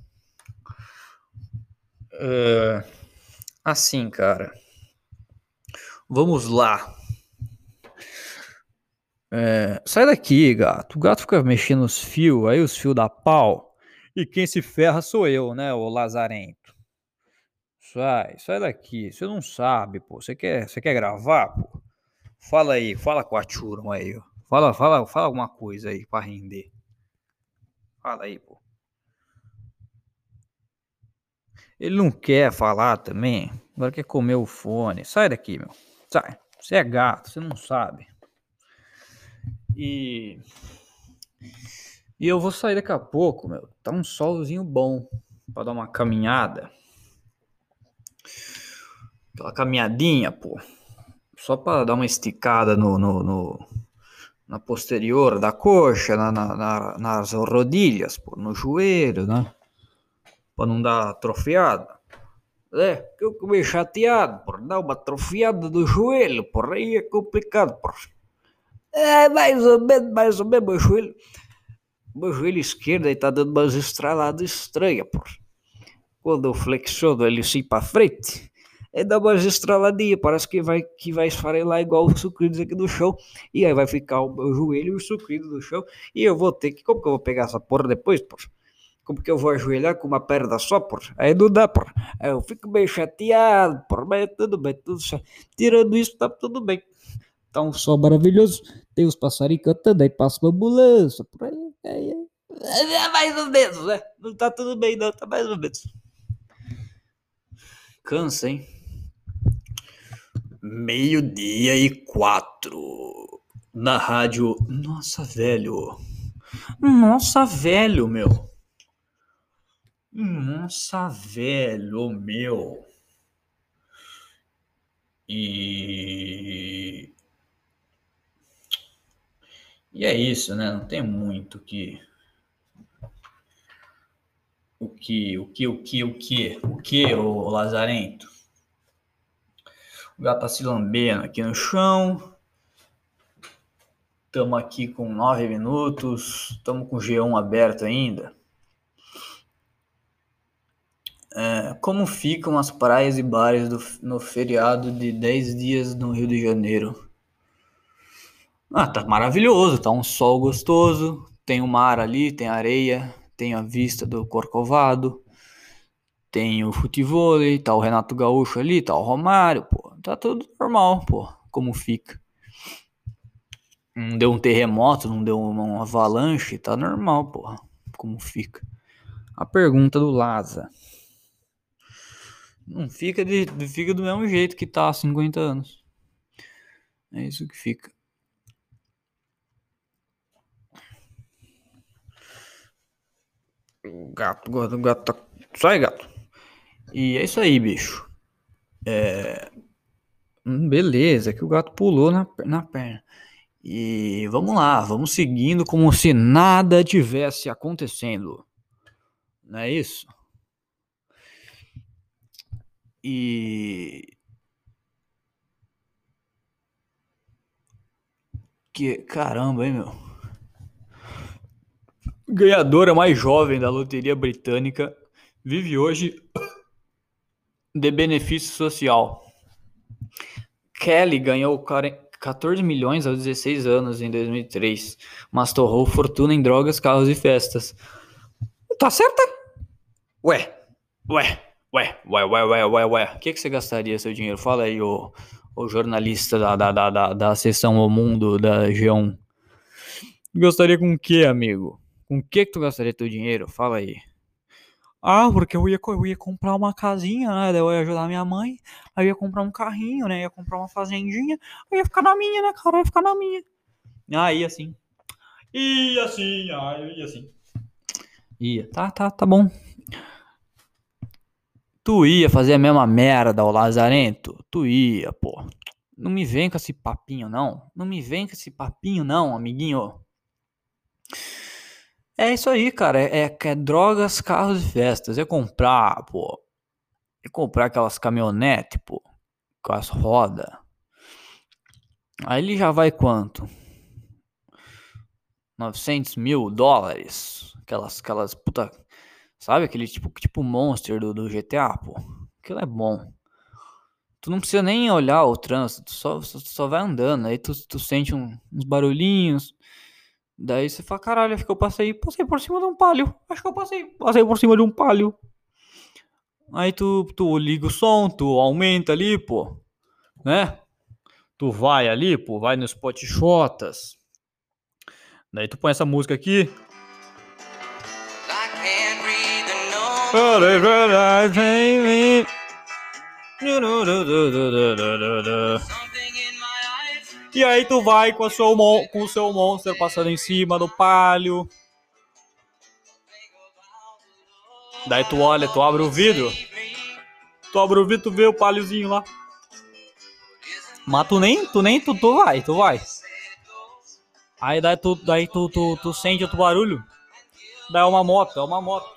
Uh, assim, cara. Vamos lá. É, sai daqui, gato. O gato fica mexendo os fios, aí os fios da pau. E quem se ferra sou eu, né, o lazarento. Sai, sai daqui. Você não sabe, pô. Você quer, você quer gravar, pô? Fala aí, fala com a turma aí. Fala, fala, fala alguma coisa aí pra render. Fala aí, pô. Ele não quer falar também. Agora quer comer o fone. Sai daqui, meu. Sai. Você é gato, você não sabe. E. E eu vou sair daqui a pouco, meu. Tá um solzinho bom pra dar uma caminhada. Aquela caminhadinha, pô. Só pra dar uma esticada no, no, no na posterior da coxa, na, na, na, nas rodilhas, pô, no joelho, né? Pra não dar atrofiada. É, que eu meio chateado, por dar uma atrofiada do joelho, por aí é complicado, por. É, mais ou menos, mais ou menos, meu joelho. Meu joelho esquerdo aí tá dando umas estraladas estranhas, por. Quando eu flexiono ele assim pra frente, é dar umas estraladinhas, parece que vai, que vai esfarelar igual os sucrilhos aqui no chão, e aí vai ficar o meu joelho e o sucrilho no chão, e eu vou ter que, como que eu vou pegar essa porra depois, porra? Como que eu vou ajoelhar com uma perna só, porra? Aí não dá, porra. Aí eu fico meio chateado, porra, mas é tudo bem, tudo certo. Tirando isso, tá tudo bem. Tá um sol maravilhoso, tem os passarinhos cantando, aí passa uma ambulância, por aí, aí, aí. É mais ou menos, né? Não tá tudo bem, não, tá mais ou menos. Cansa, hein? Meio-dia e quatro. Na rádio. Nossa, velho. Nossa, velho, meu. Nossa, velho, meu. E. E é isso, né? Não tem muito que. O que, o que, o que, o que, o que, o Lazarento? O gato tá se lambendo aqui no chão. Estamos aqui com nove minutos. Estamos com o G1 aberto ainda. É, como ficam as praias e bares do, no feriado de 10 dias no Rio de Janeiro? Ah, tá maravilhoso, tá um sol gostoso, tem o mar ali, tem areia, tem a vista do Corcovado, tem o futebol, tá o Renato Gaúcho ali, tá o Romário, pô. Tá tudo normal, pô. Como fica. Não deu um terremoto, não deu uma avalanche, tá normal, pô. Como fica. A pergunta do Laza. Não fica, de, fica do mesmo jeito que tá há 50 anos. É isso que fica. Gato, o gato tá. Sai, gato. E é isso aí, bicho. É... Hum, beleza, que o gato pulou na, na perna. E vamos lá, vamos seguindo como se nada tivesse acontecendo. Não é isso? E. Que caramba, hein, meu? Ganhadora mais jovem da loteria britânica vive hoje de benefício social. Kelly ganhou 14 milhões aos 16 anos em 2003, mas torrou fortuna em drogas, carros e festas. Tá certa? Ué, ué, ué, ué, ué, ué, ué, ué. O que, que você gastaria seu dinheiro? Fala aí, o, o jornalista da, da, da, da, da seção O Mundo da G1. Gostaria com o que, amigo? Com o que, que tu gastaria teu dinheiro? Fala aí. Ah, porque eu ia, eu ia comprar uma casinha, né? Eu ia ajudar minha mãe. Aí eu ia comprar um carrinho, né? Ia comprar uma fazendinha. Eu ia ficar na minha, né, cara? Eu ia ficar na minha. Aí assim. E assim, aí assim. Ia. Tá, tá, tá bom. Tu ia fazer a mesma merda, o Lazarento? Tu ia, pô. Não me vem com esse papinho, não. Não me vem com esse papinho, não, amiguinho. É isso aí, cara. É, é, drogas, carros e festas. É comprar, pô. É comprar aquelas caminhonetes, pô. Com as rodas. Aí ele já vai quanto? 900 mil dólares. Aquelas, aquelas puta. Sabe aquele tipo, tipo monster do, do GTA, pô? Aquilo é bom. Tu não precisa nem olhar o trânsito, tu só, só, só vai andando. Aí tu, tu sente um, uns barulhinhos. Daí você fala, caralho, acho que eu passei, passei por cima de um palio. Acho que eu passei, passei por cima de um palio. Aí tu, tu liga o som, tu aumenta ali, pô. Né? Tu vai ali, pô, vai nos potichotas. Daí tu põe essa música aqui. E aí tu vai com, a seu, com o seu monstro passando em cima do palio. Daí tu olha, tu abre o vidro. Tu abre o vidro, tu vê o paliozinho lá. Mas tu nem, tu nem, tu, tu vai, tu vai. Aí daí tu, daí tu, tu, tu sente outro barulho. Daí é uma moto, é uma moto.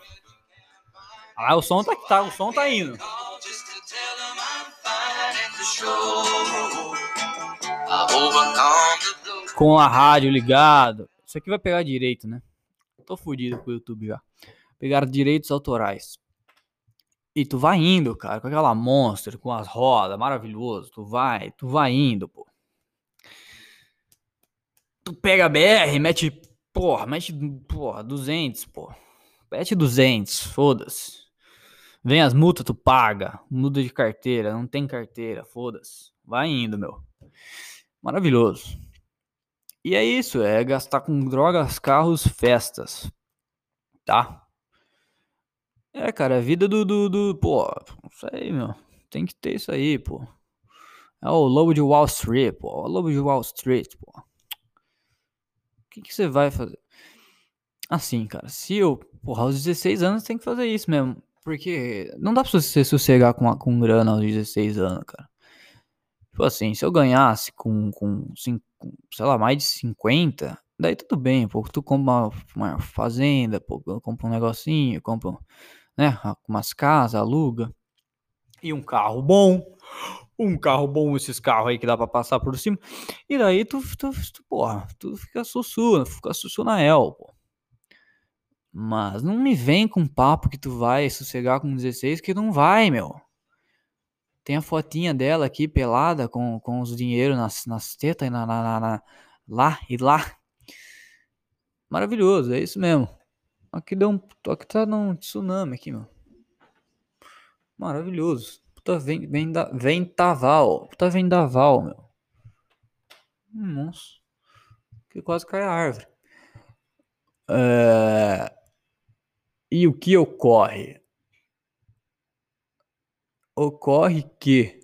Ah, o som tá, tá, o som tá indo. Com a rádio ligado. Isso aqui vai pegar direito, né? Tô fudido com o YouTube já. Pegar direitos autorais. E tu vai indo, cara, com aquela monster, com as rodas, maravilhoso. Tu vai, tu vai indo, pô. Tu pega a BR, mete, porra, mete, porra, 200, pô. Mete 200, foda-se. Vem as multas, tu paga. Muda de carteira, não tem carteira, foda-se. Vai indo, meu. Maravilhoso. E é isso, é gastar com drogas, carros, festas. Tá? É, cara, a vida do, do, do. Pô, não sei, meu. Tem que ter isso aí, pô. É o lobo de Wall Street, pô. O lobo de Wall Street, pô. O que, que você vai fazer? Assim, cara, se eu. Porra, aos 16 anos tem que fazer isso mesmo. Porque não dá pra você sossegar com, com grana aos 16 anos, cara. Tipo assim, se eu ganhasse com, com, cinco, sei lá, mais de 50, daí tudo bem, pô. Tu compra uma, uma fazenda, pô, compra um negocinho, compra, né, umas casas, aluga. E um carro bom. Um carro bom, esses carros aí que dá pra passar por cima. E daí tu, tu, tu porra, tu fica sussu, fica El, pô. Mas não me vem com papo que tu vai sossegar com 16, que não vai, meu. Tem a fotinha dela aqui pelada com, com os dinheiro nas, nas tetas e na, na, na, lá e lá. Maravilhoso, é isso mesmo. Aqui deu um. Aqui tá num tsunami aqui, meu. Maravilhoso. Puta vem, vem da, ventaval. Puta vendaval, meu. Nossa. Que quase cai a árvore. É... E o que ocorre? Ocorre que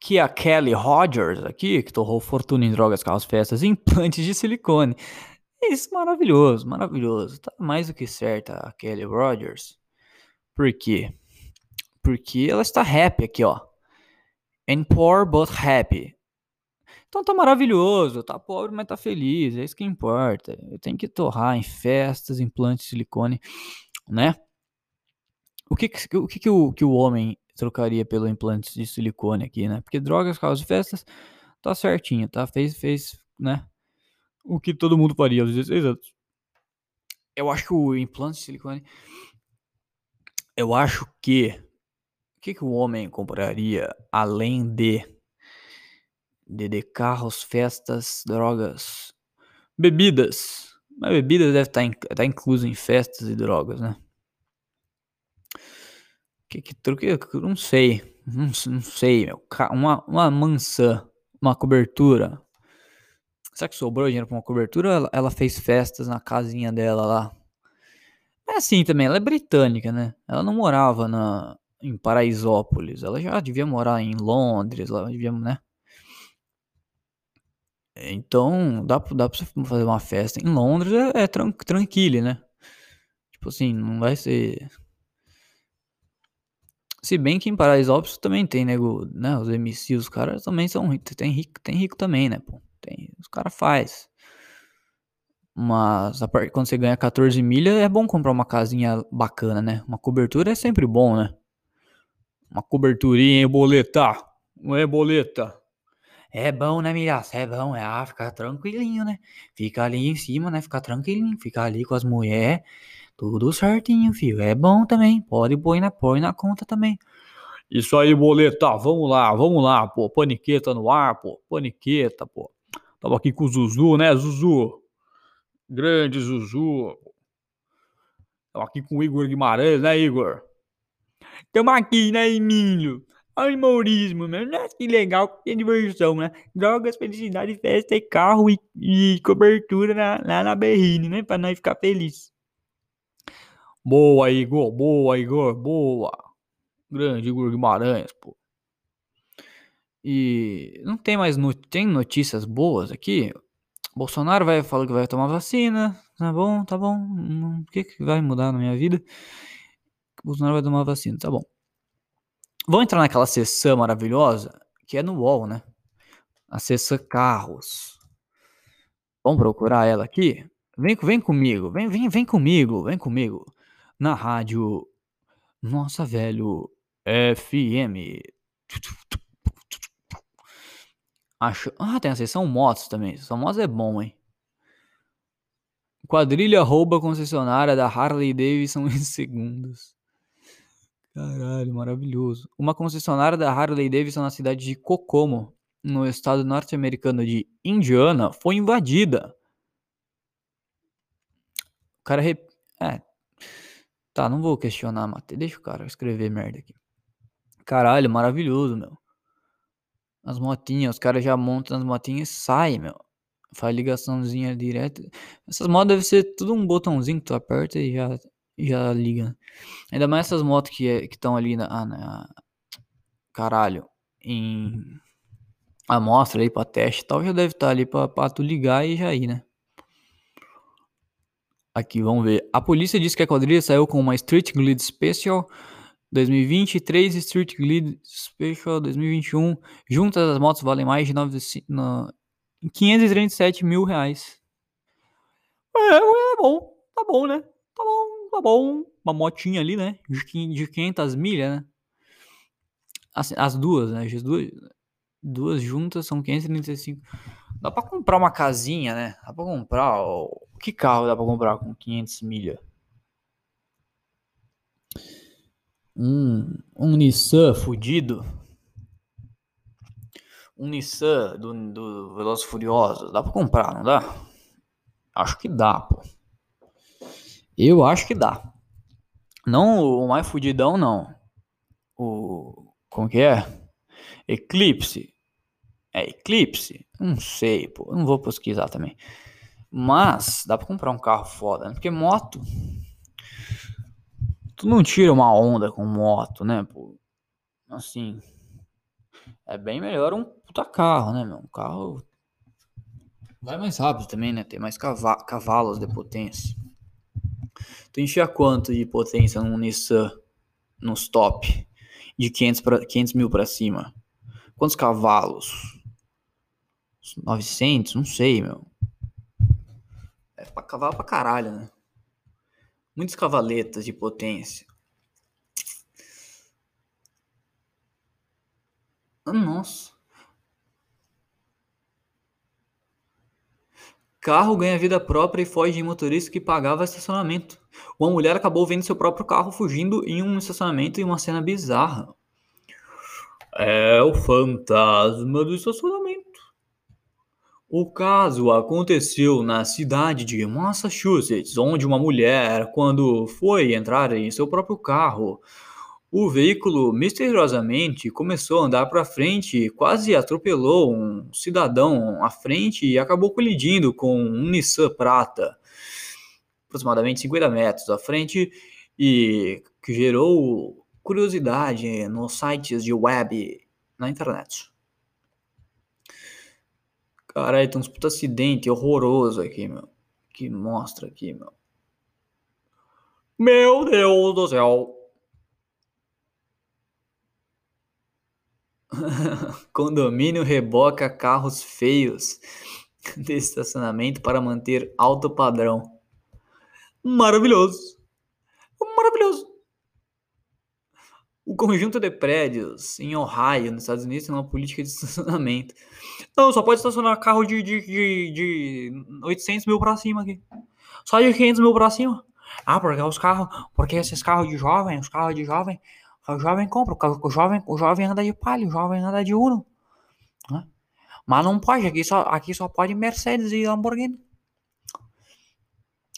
que a Kelly Rogers aqui, que torrou fortuna em drogas, carros, festas, implantes de silicone. Isso maravilhoso, maravilhoso. Tá mais do que certa a Kelly Rogers. Por quê? Porque ela está happy aqui, ó. And poor but happy. Então tá maravilhoso, tá pobre, mas tá feliz, é isso que importa. Eu tenho que torrar em festas, implantes de silicone, né? O que, o, que, que, o, que o homem trocaria pelo implante de silicone aqui, né? Porque drogas, carros e festas, tá certinho, tá? Fez, fez, né? O que todo mundo faria aos 16 anos. Eu acho que o implante de silicone. Eu acho que. O que, que o homem compraria além de. De, de carros, festas, drogas, bebidas. Mas bebidas deve estar, tá in, tá incluso em festas e drogas, né? Que, que truque? Não sei. Não, não sei, meu. Uma, uma maçã, uma cobertura. Será que sobrou dinheiro pra uma cobertura? Ela, ela fez festas na casinha dela lá. É assim também, ela é britânica, né? Ela não morava na, em Paraisópolis. Ela já devia morar em Londres, ela devia, né? Então, dá, dá pra você fazer uma festa. Em Londres é, é tran tranquilo, né? Tipo assim, não vai ser. Se bem que em Paraisópolis também tem, nego, né? Os MC, os caras também são ricos. Tem rico, tem rico também, né, pô? Tem, os caras faz. Mas part... quando você ganha 14 milha, é bom comprar uma casinha bacana, né? Uma cobertura é sempre bom, né? Uma coberturinha, hein, boleta? Não é boleta? É bom, né, milhaça? É bom, é, ah, fica tranquilinho, né? Fica ali em cima, né? Fica tranquilinho, fica ali com as mulheres tudo certinho, filho. É bom também. Pode pôr na, pôr na conta também. Isso aí, boleta. Vamos lá, vamos lá, pô. Paniqueta no ar, pô. Paniqueta, pô. Tava aqui com o Zuzu, né, Zuzu? Grande Zuzu. Tava aqui com o Igor Guimarães, né, Igor? Tamo aqui, né, Emílio? Olha o humorismo, meu. Nossa, que legal, que diversão, né? Drogas, felicidade, festa e carro e, e cobertura na, lá na Berrine, né? Pra nós ficar felizes. Boa, Igor. Boa, Igor. Boa. Grande Igor Guimarães, pô. E não tem mais not tem notícias boas aqui. Bolsonaro vai falar que vai tomar vacina. Tá bom, tá bom. O que, que vai mudar na minha vida? Bolsonaro vai tomar vacina, tá bom. Vamos entrar naquela sessão maravilhosa que é no UOL, né? A sessão carros. Vamos procurar ela aqui? Vem, vem comigo, vem, vem, vem comigo, vem comigo na rádio Nossa Velho FM. Acho... Ah, tem a seção motos também. Seção motos é bom, hein? Quadrilha rouba concessionária da Harley Davidson em segundos. Caralho, maravilhoso. Uma concessionária da Harley Davidson na cidade de Kokomo, no estado norte-americano de Indiana, foi invadida. O cara. É, Tá, não vou questionar, Mate. Deixa o cara escrever merda aqui. Caralho, maravilhoso, meu. As motinhas, os caras já montam as motinhas e saem, meu. Faz ligaçãozinha direto. Essas motos devem ser tudo um botãozinho que tu aperta e já, já liga. Ainda mais essas motos que é, estão ali na, ah, na. Caralho. Em amostra aí pra teste e tal. Já deve estar tá ali pra, pra tu ligar e já ir, né? Aqui, vamos ver. A polícia disse que a quadrilha saiu com uma Street Glide Special 2023 e Street Glide Special 2021. Juntas as motos valem mais de 9, no, 537 mil reais. É, é bom, tá bom, né? Tá bom, tá bom. Uma motinha ali, né? De 500 milhas, né? As, as duas, né? As duas, duas juntas são 535. Dá pra comprar uma casinha, né? Dá pra comprar. Ó, que carro dá pra comprar com 500 milha? Um, um Nissan fudido. Um Nissan do, do Velozes Furiosos. Dá pra comprar, não dá? Acho que dá, pô. Eu acho que dá. Não o mais fudidão, não. O. Como que é? Eclipse. É Eclipse? Não sei, pô. Não vou pesquisar também. Mas dá pra comprar um carro foda, né? Porque moto. Tu não tira uma onda com moto, né, pô? Assim. É bem melhor um puta carro, né, meu? Um carro. Vai mais rápido também, né? Tem mais cavalos de potência. Tu enfia quanto de potência num Nissan nos top? De 500, pra, 500 mil pra cima? Quantos cavalos? 900? Não sei, meu. É pra cavalo pra caralho, né? Muitas cavaletas de potência. Nossa. Carro ganha vida própria e foge de motorista que pagava estacionamento. Uma mulher acabou vendo seu próprio carro fugindo em um estacionamento em uma cena bizarra. É o fantasma do estacionamento. O caso aconteceu na cidade de Massachusetts, onde uma mulher, quando foi entrar em seu próprio carro, o veículo misteriosamente começou a andar para frente quase atropelou um cidadão à frente e acabou colidindo com um Nissan Prata. aproximadamente 50 metros à frente e que gerou curiosidade nos sites de web na internet. Caralho, tem uns puta acidente horroroso aqui, meu. Que mostra aqui, meu. Meu Deus do céu. Condomínio reboca carros feios de estacionamento para manter alto padrão. Maravilhoso. Maravilhoso. O conjunto de prédios em Ohio, nos Estados Unidos, tem uma política de estacionamento. Não, só pode estacionar carro de, de, de, de 800 mil para cima aqui. Só de 500 mil para cima. Ah, porque os carros, porque esses carros de jovem, os carros de jovem, o jovem compra, o jovem, o jovem anda de palio, o jovem anda de Uno. Né? Mas não pode, aqui só, aqui só pode Mercedes e Lamborghini.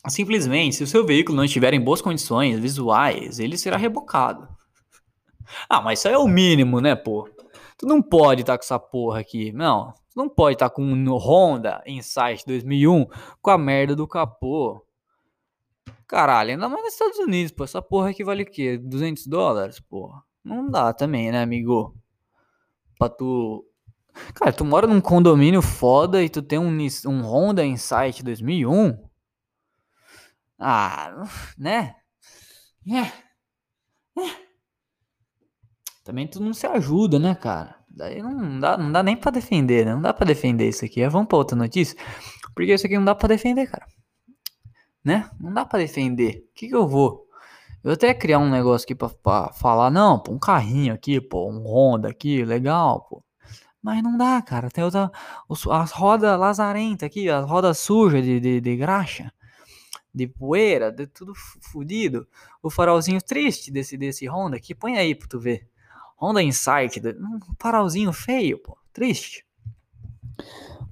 Simplesmente, se o seu veículo não estiver em boas condições visuais, ele será rebocado. Ah, mas isso aí é o mínimo, né, pô? Tu não pode estar tá com essa porra aqui. Não, tu não pode estar tá com um Honda Insight 2001 com a merda do capô. Caralho, ainda mais nos Estados Unidos, pô. Essa porra aqui vale o quê? 200 dólares, porra. Não dá também, né, amigo? Pra tu. Cara, tu mora num condomínio foda e tu tem um, um Honda Insight 2001? Ah, né? É. É. Também tu não se ajuda, né, cara? Daí não dá, não dá nem pra defender, né? Não dá pra defender isso aqui. Vamos pra outra notícia. Porque isso aqui não dá pra defender, cara né? Não dá para defender. O que, que eu vou? Eu até criar um negócio aqui pra, falar, não, pô, um carrinho aqui, pô, um Honda aqui, legal, pô. Mas não dá, cara. Tem outra. As rodas lazarentas aqui, as rodas sujas de, de, de graxa, de poeira, de tudo fudido. O farolzinho triste desse, desse Honda aqui, põe aí pra tu ver. Honda Insight, um farolzinho feio, pô, triste.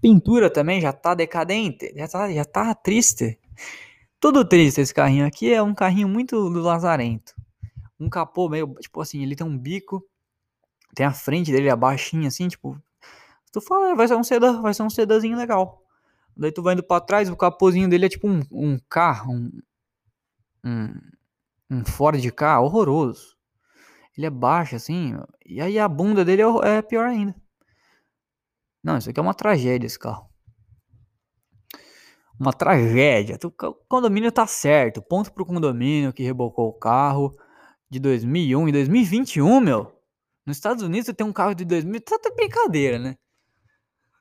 Pintura também já tá decadente, já tá, já tá triste. Tudo triste esse carrinho aqui. É um carrinho muito do lazarento. Um capô meio, tipo assim, ele tem um bico. Tem a frente dele abaixinho assim, tipo. Tu fala, vai ser um sedã, vai ser um sedãzinho legal. Daí tu vai indo pra trás, o capôzinho dele é tipo um, um carro, um, um, um Ford K horroroso. Ele é baixo assim, e aí a bunda dele é, é pior ainda. Não, isso aqui é uma tragédia esse carro uma tragédia. O condomínio tá certo. Ponto pro condomínio que rebocou o carro de 2001 e 2021, meu. Nos Estados Unidos tem um carro de 2000, tá de brincadeira, né?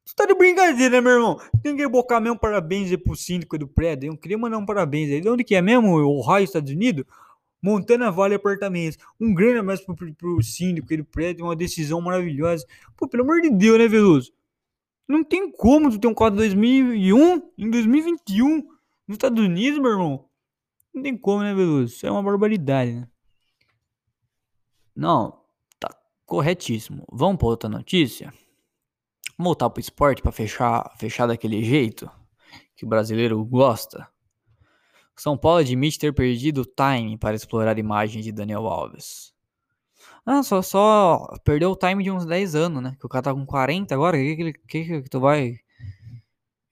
Tu tá de brincadeira, né, meu irmão? Tem que rebocar mesmo parabéns aí pro síndico do prédio. Eu queria mandar um parabéns aí. De onde que é mesmo? O Ohio, Estados Unidos? Montana Vale Apartamentos. Um grande abraço pro, pro, pro síndico do prédio. Uma decisão maravilhosa. Pô, pelo amor de Deus, né, Veloso? Não tem como tu ter um carro de 2001 em 2021 nos Estados Unidos, meu irmão. Não tem como, né, Veloso? Isso é uma barbaridade, né? Não, tá corretíssimo. Vamos para outra notícia? Vamos voltar pro esporte para fechar, fechar daquele jeito que o brasileiro gosta. São Paulo admite ter perdido o time para explorar a imagem de Daniel Alves. Ah, só, só perdeu o time de uns 10 anos, né? Que o cara tá com 40 agora. Que, que, que, que tu vai.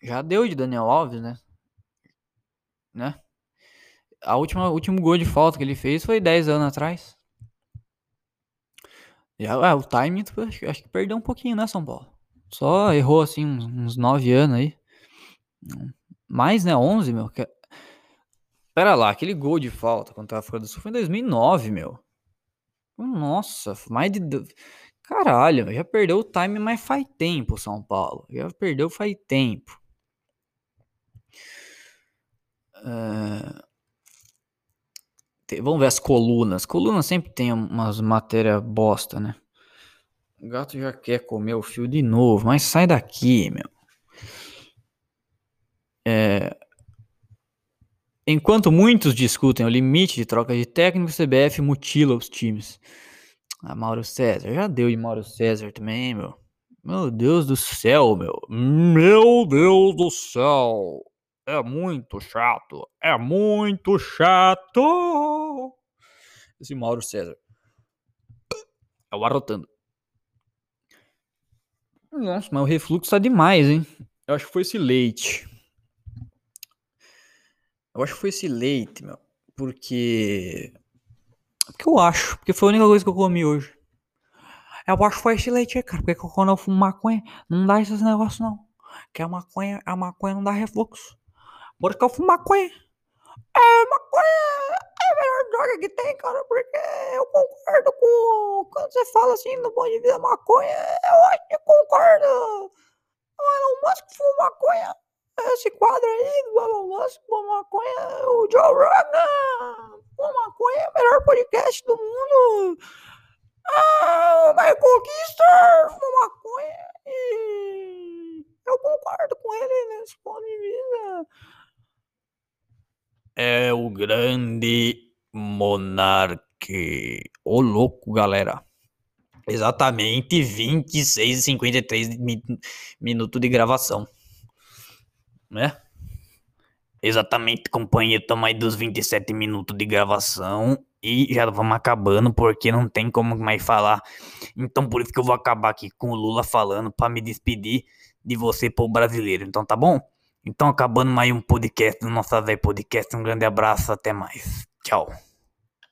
Já deu de Daniel Alves, né? Né? A última, o último gol de falta que ele fez foi 10 anos atrás. E, é, o time, acho, acho que perdeu um pouquinho, né, São Paulo? Só errou assim uns, uns 9 anos aí. Mais, né? 11, meu. Pera lá, aquele gol de falta contra a África do Sul foi em 2009, meu. Nossa, mais de. Caralho, já perdeu o time, mas faz tempo, São Paulo. Já perdeu faz tempo. Uh... Vamos ver as colunas. Colunas sempre tem umas matérias bosta, né? O gato já quer comer o fio de novo, mas sai daqui, meu. É... Enquanto muitos discutem o limite de troca de técnico, o CBF mutila os times. Ah, Mauro César, já deu de Mauro César também, meu. Meu Deus do céu, meu. Meu Deus do céu. É muito chato. É muito chato. Esse Mauro César. É o arrotando. Nossa, mas o refluxo tá demais, hein? Eu acho que foi esse leite. Eu acho que foi esse leite, meu. Porque. Porque eu acho. Porque foi a única coisa que eu comi hoje. Eu acho que foi esse leite aí, cara. Porque quando eu fumo maconha, não dá esses negócios, não. Que a maconha, a maconha não dá refluxo. Por que eu fumo maconha. É, maconha é a melhor droga que tem, cara. Porque eu concordo com. Quando você fala assim no ponto de vista maconha, eu acho que concordo. O Elon Musk fuma maconha. Esse quadro aí do Elon Musk fuma maconha. O Joe Rogan fuma maconha é o melhor podcast do mundo. Ah, o Michael Kister fuma maconha. E eu concordo com ele nesse ponto de vista. É o grande monarque. Ô louco, galera. Exatamente 26 e 53 min minutos de gravação. Né? Exatamente, companheiro. Estamos aí dos 27 minutos de gravação. E já vamos acabando, porque não tem como mais falar. Então, por isso que eu vou acabar aqui com o Lula falando para me despedir de você, povo brasileiro. Então, tá bom? Então, acabando mais um podcast do nosso Zé Podcast. Um grande abraço, até mais. Tchau.